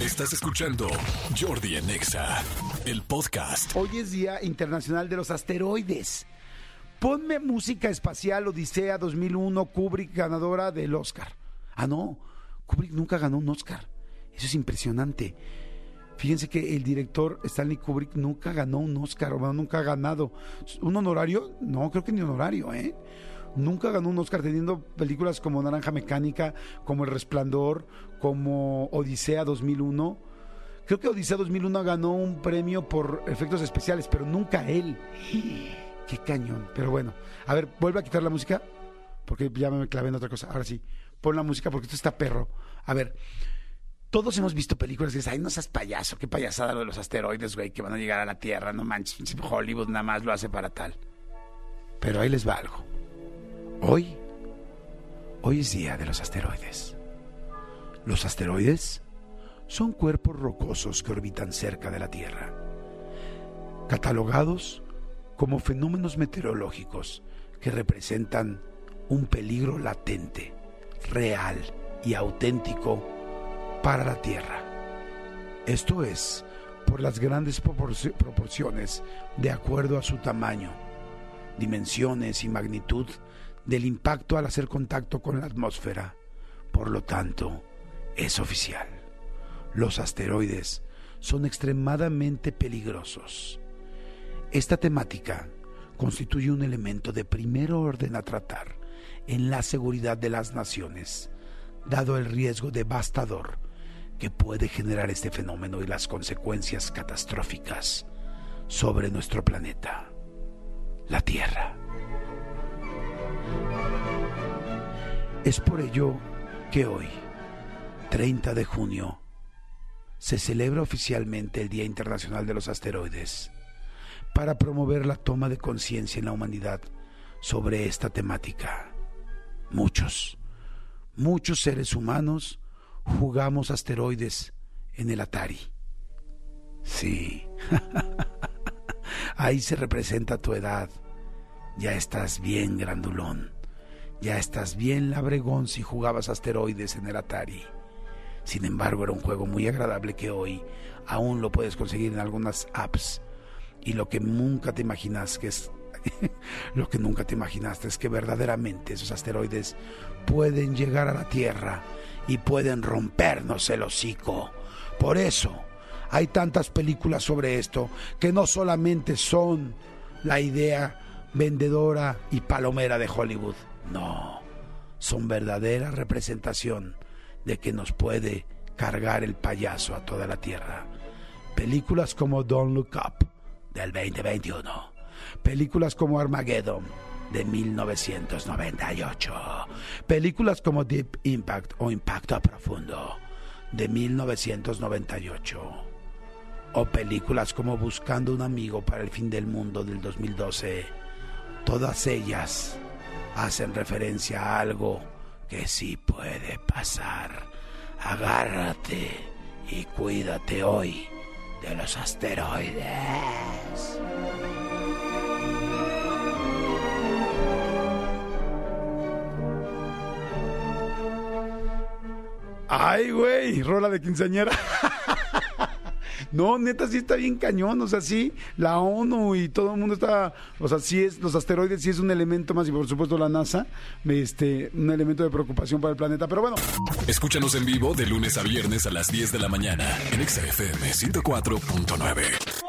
Estás escuchando Jordi en Exa, el podcast. Hoy es Día Internacional de los Asteroides. Ponme música espacial Odisea 2001, Kubrick ganadora del Oscar. Ah, no, Kubrick nunca ganó un Oscar. Eso es impresionante. Fíjense que el director Stanley Kubrick nunca ganó un Oscar, o nunca ha ganado. ¿Un honorario? No, creo que ni honorario, ¿eh? Nunca ganó un Oscar teniendo películas como Naranja Mecánica, como El Resplandor, como Odisea 2001. Creo que Odisea 2001 ganó un premio por efectos especiales, pero nunca él. Qué cañón. Pero bueno, a ver, vuelve a quitar la música, porque ya me clavé en otra cosa. Ahora sí, pon la música porque esto está perro. A ver, todos hemos visto películas que dicen, ay, no seas payaso, qué payasada lo de los asteroides, güey, que van a llegar a la Tierra, no manches, Hollywood nada más lo hace para tal. Pero ahí les va algo. Hoy, hoy es día de los asteroides. Los asteroides son cuerpos rocosos que orbitan cerca de la Tierra, catalogados como fenómenos meteorológicos que representan un peligro latente, real y auténtico para la Tierra. Esto es por las grandes proporciones de acuerdo a su tamaño, dimensiones y magnitud del impacto al hacer contacto con la atmósfera. Por lo tanto, es oficial. Los asteroides son extremadamente peligrosos. Esta temática constituye un elemento de primer orden a tratar en la seguridad de las naciones, dado el riesgo devastador que puede generar este fenómeno y las consecuencias catastróficas sobre nuestro planeta, la Tierra. Es por ello que hoy, 30 de junio, se celebra oficialmente el Día Internacional de los Asteroides para promover la toma de conciencia en la humanidad sobre esta temática. Muchos, muchos seres humanos jugamos asteroides en el Atari. Sí, ahí se representa tu edad. Ya estás bien grandulón. Ya estás bien labregón si jugabas asteroides en el Atari. Sin embargo, era un juego muy agradable que hoy aún lo puedes conseguir en algunas apps. Y lo que nunca te imaginas es lo que nunca te imaginaste es que verdaderamente esos asteroides pueden llegar a la Tierra y pueden rompernos el hocico. Por eso hay tantas películas sobre esto que no solamente son la idea vendedora y palomera de Hollywood, no, son verdadera representación de que nos puede cargar el payaso a toda la tierra. Películas como Don't Look Up del 2021. Películas como Armageddon de 1998. Películas como Deep Impact o Impacto Profundo de 1998. O películas como Buscando un amigo para el fin del mundo del 2012. Todas ellas hacen referencia a algo que sí puede pasar. Agárrate y cuídate hoy de los asteroides. Ay, güey, rola de quinceañera. No, neta, sí está bien cañón. O sea, sí, la ONU y todo el mundo está. O sea, sí es, los asteroides sí es un elemento más, y por supuesto la NASA, este, un elemento de preocupación para el planeta. Pero bueno. Escúchanos en vivo de lunes a viernes a las 10 de la mañana en XFM 104.9.